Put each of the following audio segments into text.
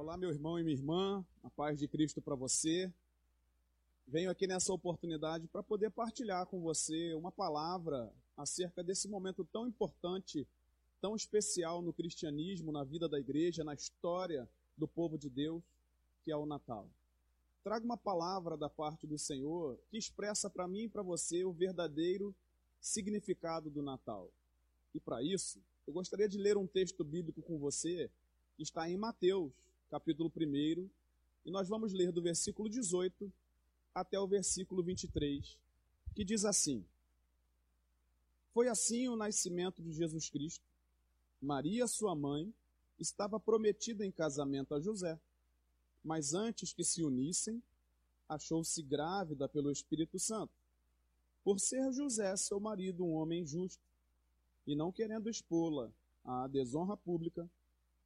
Olá, meu irmão e minha irmã, a paz de Cristo para você. Venho aqui nessa oportunidade para poder partilhar com você uma palavra acerca desse momento tão importante, tão especial no cristianismo, na vida da igreja, na história do povo de Deus, que é o Natal. Trago uma palavra da parte do Senhor que expressa para mim e para você o verdadeiro significado do Natal. E para isso, eu gostaria de ler um texto bíblico com você que está em Mateus, capítulo 1, e nós vamos ler do versículo 18 até o versículo 23, que diz assim: Foi assim o nascimento de Jesus Cristo. Maria, sua mãe, estava prometida em casamento a José, mas antes que se unissem, achou-se grávida pelo Espírito Santo. Por ser José, seu marido, um homem justo, e não querendo expô-la à desonra pública,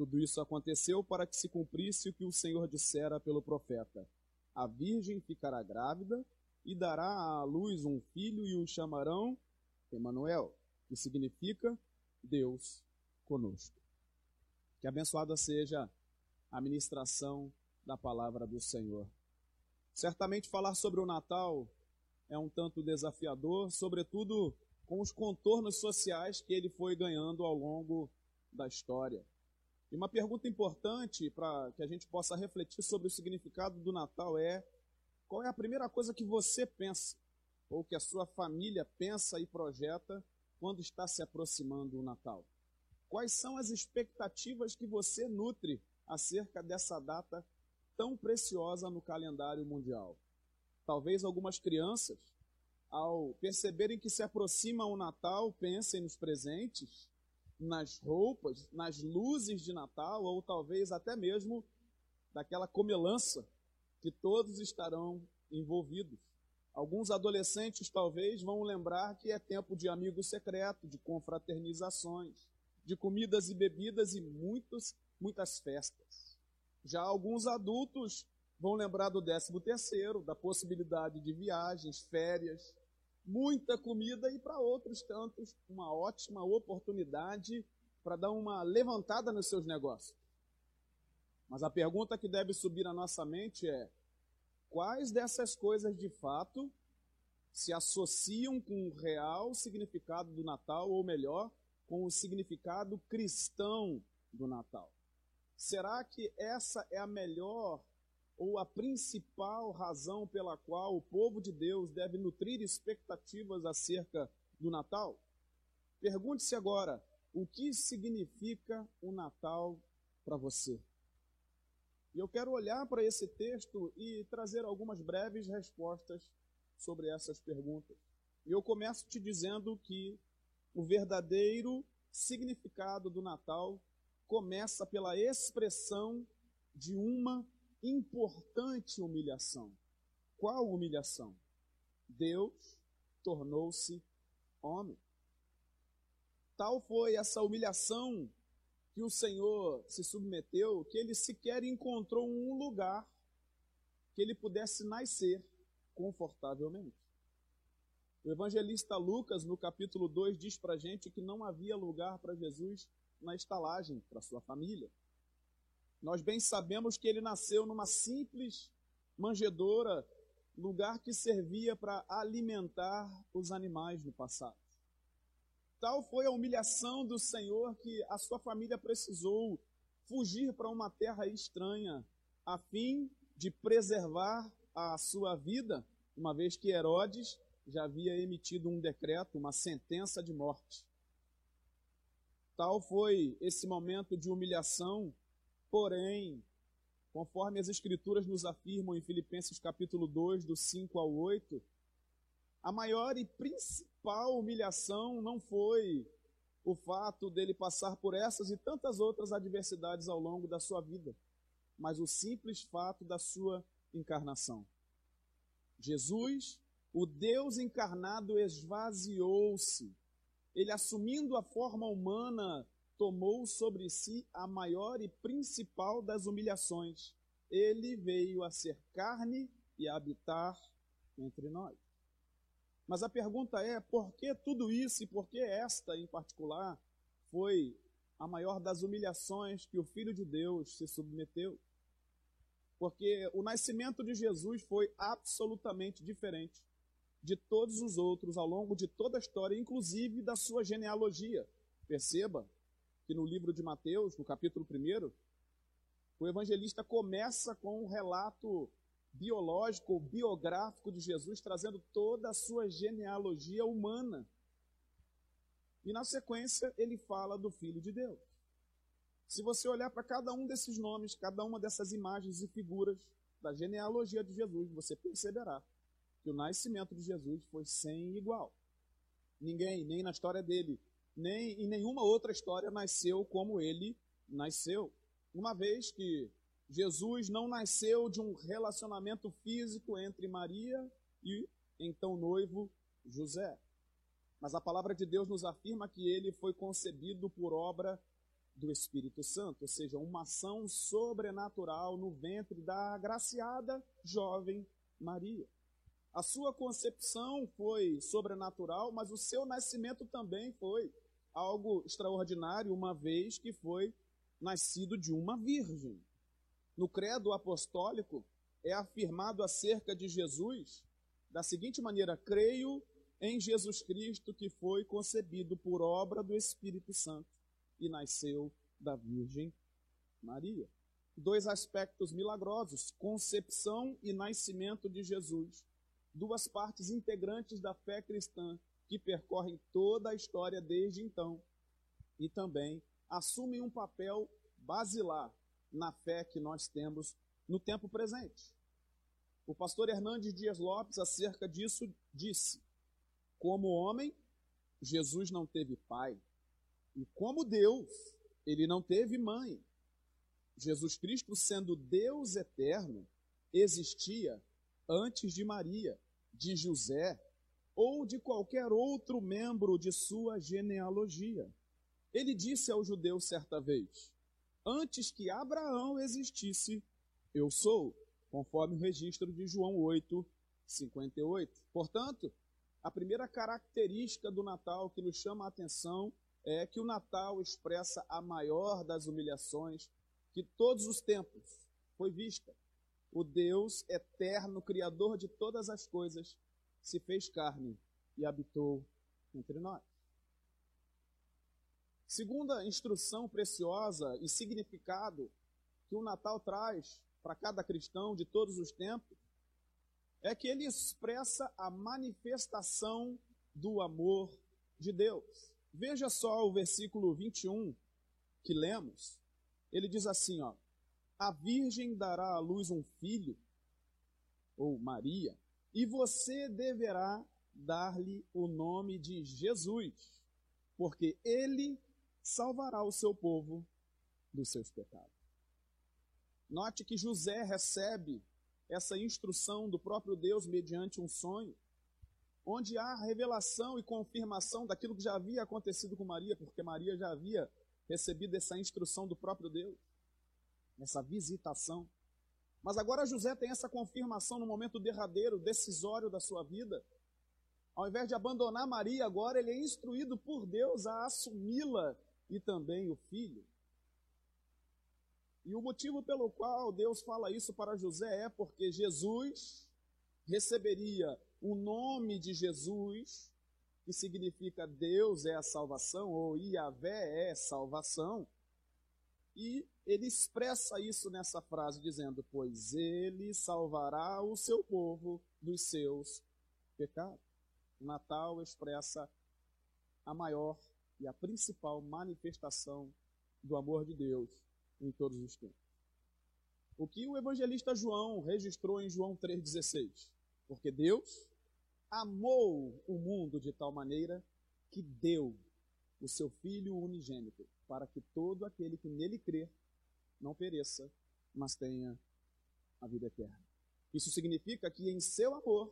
Tudo isso aconteceu para que se cumprisse o que o Senhor dissera pelo profeta: A virgem ficará grávida e dará à luz um filho e o chamarão Emanuel, que significa Deus conosco. Que abençoada seja a ministração da palavra do Senhor. Certamente falar sobre o Natal é um tanto desafiador, sobretudo com os contornos sociais que ele foi ganhando ao longo da história. E uma pergunta importante para que a gente possa refletir sobre o significado do Natal é: qual é a primeira coisa que você pensa, ou que a sua família pensa e projeta quando está se aproximando o Natal? Quais são as expectativas que você nutre acerca dessa data tão preciosa no calendário mundial? Talvez algumas crianças, ao perceberem que se aproxima o Natal, pensem nos presentes nas roupas, nas luzes de Natal, ou talvez até mesmo daquela comelança que todos estarão envolvidos. Alguns adolescentes talvez vão lembrar que é tempo de amigo secreto, de confraternizações, de comidas e bebidas e muitos, muitas festas. Já alguns adultos vão lembrar do décimo terceiro, da possibilidade de viagens, férias, muita comida e para outros tantos uma ótima oportunidade para dar uma levantada nos seus negócios. Mas a pergunta que deve subir à nossa mente é: quais dessas coisas de fato se associam com o real significado do Natal, ou melhor, com o significado cristão do Natal? Será que essa é a melhor ou a principal razão pela qual o povo de Deus deve nutrir expectativas acerca do Natal? Pergunte-se agora: o que significa o Natal para você? E eu quero olhar para esse texto e trazer algumas breves respostas sobre essas perguntas. E eu começo te dizendo que o verdadeiro significado do Natal começa pela expressão de uma importante humilhação. Qual humilhação? Deus tornou-se homem. Tal foi essa humilhação que o Senhor se submeteu, que ele sequer encontrou um lugar que ele pudesse nascer confortavelmente. O evangelista Lucas, no capítulo 2, diz para a gente que não havia lugar para Jesus na estalagem, para sua família. Nós bem sabemos que ele nasceu numa simples manjedoura, lugar que servia para alimentar os animais no passado. Tal foi a humilhação do Senhor que a sua família precisou fugir para uma terra estranha, a fim de preservar a sua vida, uma vez que Herodes já havia emitido um decreto, uma sentença de morte. Tal foi esse momento de humilhação Porém, conforme as Escrituras nos afirmam em Filipenses capítulo 2, do 5 ao 8, a maior e principal humilhação não foi o fato dele passar por essas e tantas outras adversidades ao longo da sua vida, mas o simples fato da sua encarnação. Jesus, o Deus encarnado, esvaziou-se. Ele, assumindo a forma humana, tomou sobre si a maior e principal das humilhações. Ele veio a ser carne e a habitar entre nós. Mas a pergunta é: por que tudo isso e por que esta em particular foi a maior das humilhações que o Filho de Deus se submeteu? Porque o nascimento de Jesus foi absolutamente diferente de todos os outros ao longo de toda a história, inclusive da sua genealogia. Perceba que no livro de Mateus, no capítulo 1, o evangelista começa com um relato biológico ou biográfico de Jesus, trazendo toda a sua genealogia humana. E na sequência, ele fala do Filho de Deus. Se você olhar para cada um desses nomes, cada uma dessas imagens e figuras da genealogia de Jesus, você perceberá que o nascimento de Jesus foi sem igual. Ninguém, nem na história dele, nem em nenhuma outra história nasceu como ele nasceu. Uma vez que Jesus não nasceu de um relacionamento físico entre Maria e então noivo José. Mas a palavra de Deus nos afirma que ele foi concebido por obra do Espírito Santo, ou seja, uma ação sobrenatural no ventre da agraciada jovem Maria. A sua concepção foi sobrenatural, mas o seu nascimento também foi algo extraordinário, uma vez que foi nascido de uma virgem. No credo apostólico é afirmado acerca de Jesus da seguinte maneira: creio em Jesus Cristo que foi concebido por obra do Espírito Santo e nasceu da Virgem Maria. Dois aspectos milagrosos: concepção e nascimento de Jesus. Duas partes integrantes da fé cristã que percorrem toda a história desde então e também assumem um papel basilar na fé que nós temos no tempo presente. O pastor Hernandes Dias Lopes, acerca disso, disse: Como homem, Jesus não teve pai, e como Deus, ele não teve mãe. Jesus Cristo, sendo Deus eterno, existia antes de Maria, de José ou de qualquer outro membro de sua genealogia. Ele disse aos judeus certa vez: Antes que Abraão existisse, eu sou, conforme o registro de João 8, 58. Portanto, a primeira característica do Natal que nos chama a atenção é que o Natal expressa a maior das humilhações que todos os tempos foi vista. O Deus eterno, Criador de todas as coisas, se fez carne e habitou entre nós. Segunda instrução preciosa e significado que o Natal traz para cada cristão de todos os tempos é que ele expressa a manifestação do amor de Deus. Veja só o versículo 21 que lemos. Ele diz assim, ó: A virgem dará à luz um filho, ou Maria, e você deverá dar-lhe o nome de Jesus, porque ele salvará o seu povo dos seus pecados. Note que José recebe essa instrução do próprio Deus mediante um sonho, onde há revelação e confirmação daquilo que já havia acontecido com Maria, porque Maria já havia recebido essa instrução do próprio Deus, essa visitação. Mas agora José tem essa confirmação no momento derradeiro, decisório da sua vida. Ao invés de abandonar Maria, agora ele é instruído por Deus a assumi-la e também o filho. E o motivo pelo qual Deus fala isso para José é porque Jesus receberia o nome de Jesus, que significa Deus é a salvação, ou Iavé é salvação, e ele expressa isso nessa frase, dizendo: Pois ele salvará o seu povo dos seus pecados. O Natal expressa a maior e a principal manifestação do amor de Deus em todos os tempos. O que o evangelista João registrou em João 3,16? Porque Deus amou o mundo de tal maneira que deu o seu Filho unigênito, para que todo aquele que nele crer não pereça, mas tenha a vida eterna. Isso significa que em seu amor,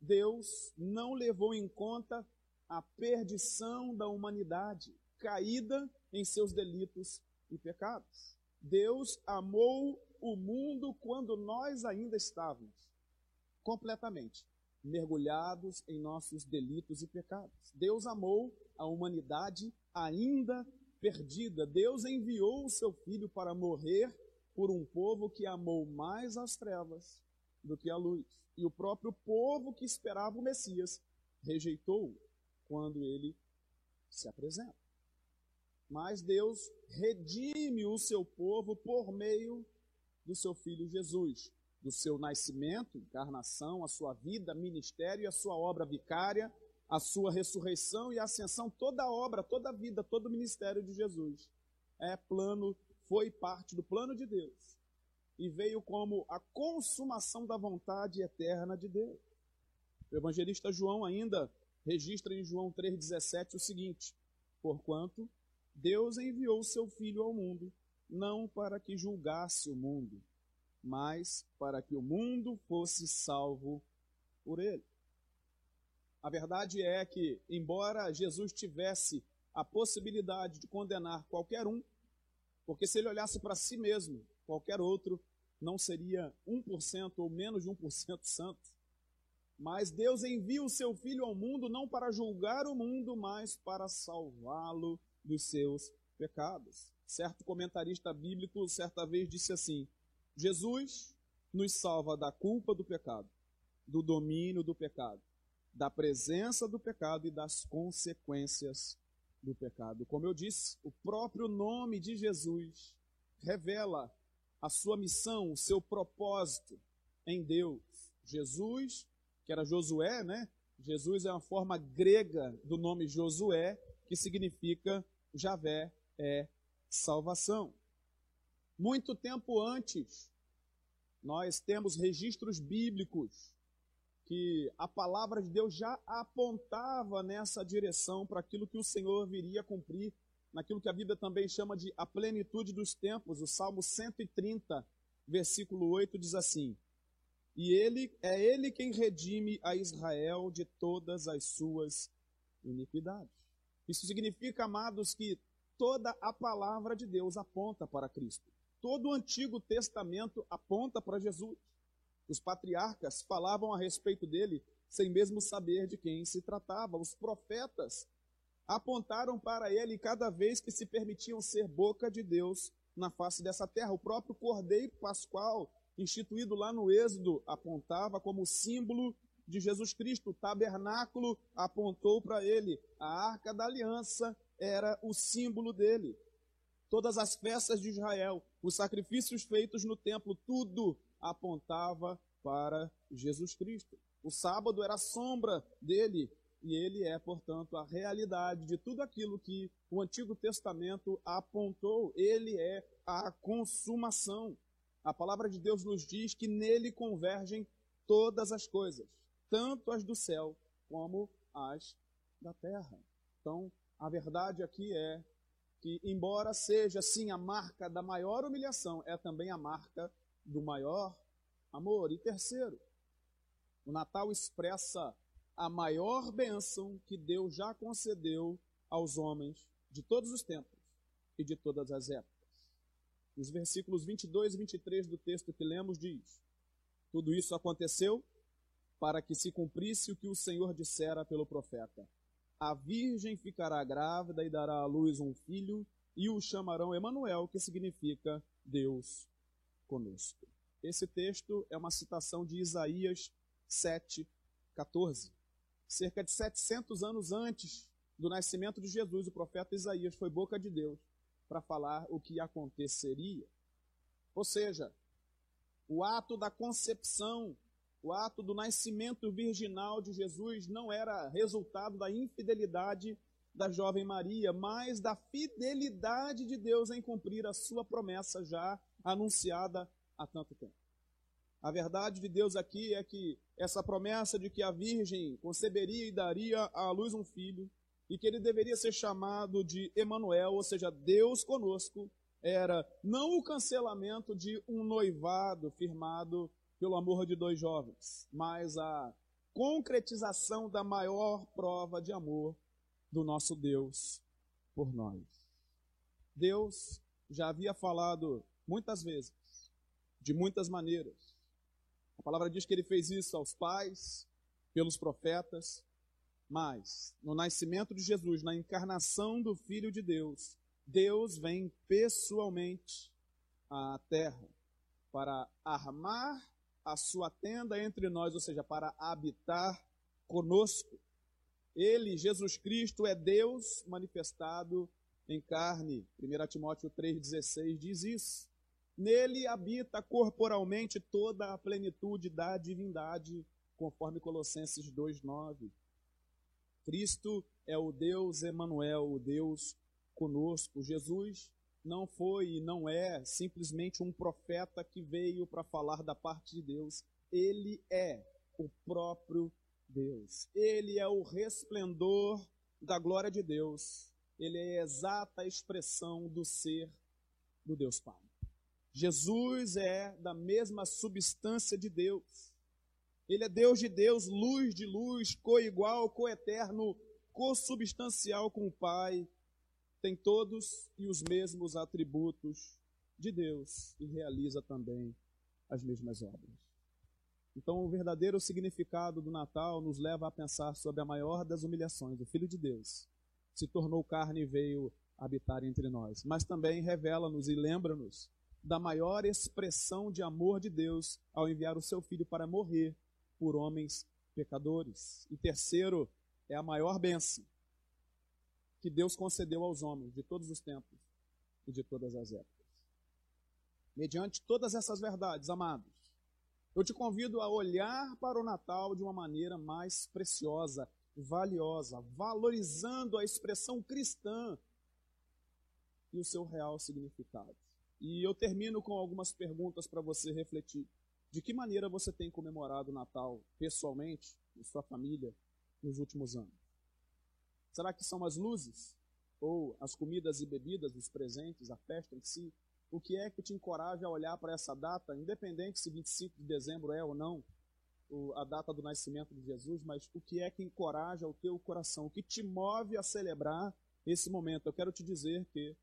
Deus não levou em conta a perdição da humanidade, caída em seus delitos e pecados. Deus amou o mundo quando nós ainda estávamos completamente mergulhados em nossos delitos e pecados. Deus amou a humanidade ainda perdida. Deus enviou o seu filho para morrer por um povo que amou mais as trevas do que a luz. E o próprio povo que esperava o Messias rejeitou quando ele se apresenta. Mas Deus redime o seu povo por meio do seu filho Jesus, do seu nascimento, encarnação, a sua vida, ministério e a sua obra vicária, a sua ressurreição e ascensão, toda a obra, toda a vida, todo o ministério de Jesus é plano, foi parte do plano de Deus e veio como a consumação da vontade eterna de Deus. O evangelista João ainda registra em João 3,17 o seguinte: Porquanto Deus enviou o seu Filho ao mundo, não para que julgasse o mundo, mas para que o mundo fosse salvo por ele. A verdade é que, embora Jesus tivesse a possibilidade de condenar qualquer um, porque se ele olhasse para si mesmo, qualquer outro não seria 1% ou menos de 1% santo. Mas Deus envia o seu Filho ao mundo não para julgar o mundo, mas para salvá-lo dos seus pecados. Certo comentarista bíblico certa vez disse assim: Jesus nos salva da culpa do pecado, do domínio do pecado, da presença do pecado e das consequências do pecado. Como eu disse, o próprio nome de Jesus revela a sua missão, o seu propósito em Deus. Jesus, que era Josué, né? Jesus é uma forma grega do nome Josué, que significa Javé é salvação. Muito tempo antes, nós temos registros bíblicos que a palavra de Deus já apontava nessa direção para aquilo que o Senhor viria cumprir, naquilo que a Bíblia também chama de a plenitude dos tempos. O Salmo 130, versículo 8 diz assim: E ele é ele quem redime a Israel de todas as suas iniquidades. Isso significa, amados, que toda a palavra de Deus aponta para Cristo. Todo o Antigo Testamento aponta para Jesus. Os patriarcas falavam a respeito dele sem mesmo saber de quem se tratava. Os profetas apontaram para ele cada vez que se permitiam ser boca de Deus na face dessa terra. O próprio Cordeiro Pascual, instituído lá no Êxodo, apontava como símbolo de Jesus Cristo. O tabernáculo apontou para ele. A arca da aliança era o símbolo dele. Todas as festas de Israel, os sacrifícios feitos no templo, tudo apontava para Jesus Cristo. O sábado era a sombra dele, e ele é, portanto, a realidade de tudo aquilo que o Antigo Testamento apontou. Ele é a consumação. A palavra de Deus nos diz que nele convergem todas as coisas, tanto as do céu como as da terra. Então, a verdade aqui é que, embora seja sim a marca da maior humilhação, é também a marca do maior amor. E terceiro, o Natal expressa a maior bênção que Deus já concedeu aos homens de todos os tempos e de todas as épocas. Os versículos 22 e 23 do texto que lemos diz: Tudo isso aconteceu para que se cumprisse o que o Senhor dissera pelo profeta a virgem ficará grávida e dará à luz um filho, e o chamarão Emanuel, que significa Deus conosco. Esse texto é uma citação de Isaías 7, 14. Cerca de 700 anos antes do nascimento de Jesus, o profeta Isaías foi boca de Deus para falar o que aconteceria. Ou seja, o ato da concepção o ato do nascimento virginal de Jesus não era resultado da infidelidade da jovem Maria, mas da fidelidade de Deus em cumprir a sua promessa já anunciada há tanto tempo. A verdade de Deus aqui é que essa promessa de que a virgem conceberia e daria à luz um filho, e que ele deveria ser chamado de Emanuel, ou seja, Deus conosco, era não o cancelamento de um noivado firmado pelo amor de dois jovens, mas a concretização da maior prova de amor do nosso Deus por nós. Deus já havia falado muitas vezes, de muitas maneiras. A palavra diz que ele fez isso aos pais, pelos profetas, mas no nascimento de Jesus, na encarnação do Filho de Deus, Deus vem pessoalmente à terra para armar a sua tenda entre nós, ou seja, para habitar conosco. Ele, Jesus Cristo, é Deus manifestado em carne. 1 Timóteo 3,16 diz isso. Nele habita corporalmente toda a plenitude da divindade, conforme Colossenses 2,9. Cristo é o Deus Emanuel, o Deus conosco. Jesus não foi e não é simplesmente um profeta que veio para falar da parte de Deus. Ele é o próprio Deus. Ele é o resplendor da glória de Deus. Ele é a exata expressão do ser do Deus Pai. Jesus é da mesma substância de Deus. Ele é Deus de Deus, luz de luz, coigual, coeterno, consubstancial com o Pai, tem todos e os mesmos atributos de Deus e realiza também as mesmas obras. Então, o verdadeiro significado do Natal nos leva a pensar sobre a maior das humilhações. O Filho de Deus se tornou carne e veio habitar entre nós. Mas também revela-nos e lembra-nos da maior expressão de amor de Deus ao enviar o seu Filho para morrer por homens pecadores. E terceiro, é a maior bênção que Deus concedeu aos homens de todos os tempos e de todas as épocas. Mediante todas essas verdades, amados, eu te convido a olhar para o Natal de uma maneira mais preciosa, valiosa, valorizando a expressão cristã e o seu real significado. E eu termino com algumas perguntas para você refletir. De que maneira você tem comemorado o Natal pessoalmente, em sua família, nos últimos anos? Será que são as luzes? Ou as comidas e bebidas, os presentes, a festa em si? O que é que te encoraja a olhar para essa data, independente se 25 de dezembro é ou não a data do nascimento de Jesus, mas o que é que encoraja o teu coração? O que te move a celebrar esse momento? Eu quero te dizer que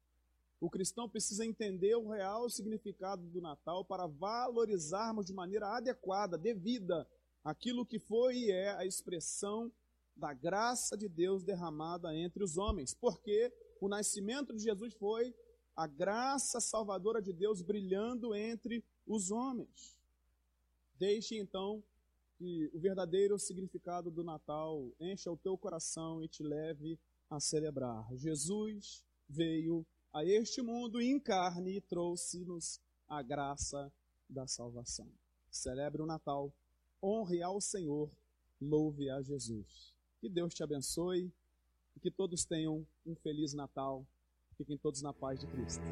o cristão precisa entender o real significado do Natal para valorizarmos de maneira adequada, devida, aquilo que foi e é a expressão da graça de Deus derramada entre os homens, porque o nascimento de Jesus foi a graça salvadora de Deus brilhando entre os homens. Deixe então que o verdadeiro significado do Natal encha o teu coração e te leve a celebrar. Jesus veio a este mundo em carne e trouxe-nos a graça da salvação. Celebre o Natal, honre ao Senhor, louve a Jesus. Que Deus te abençoe e que todos tenham um feliz Natal. Fiquem todos na paz de Cristo.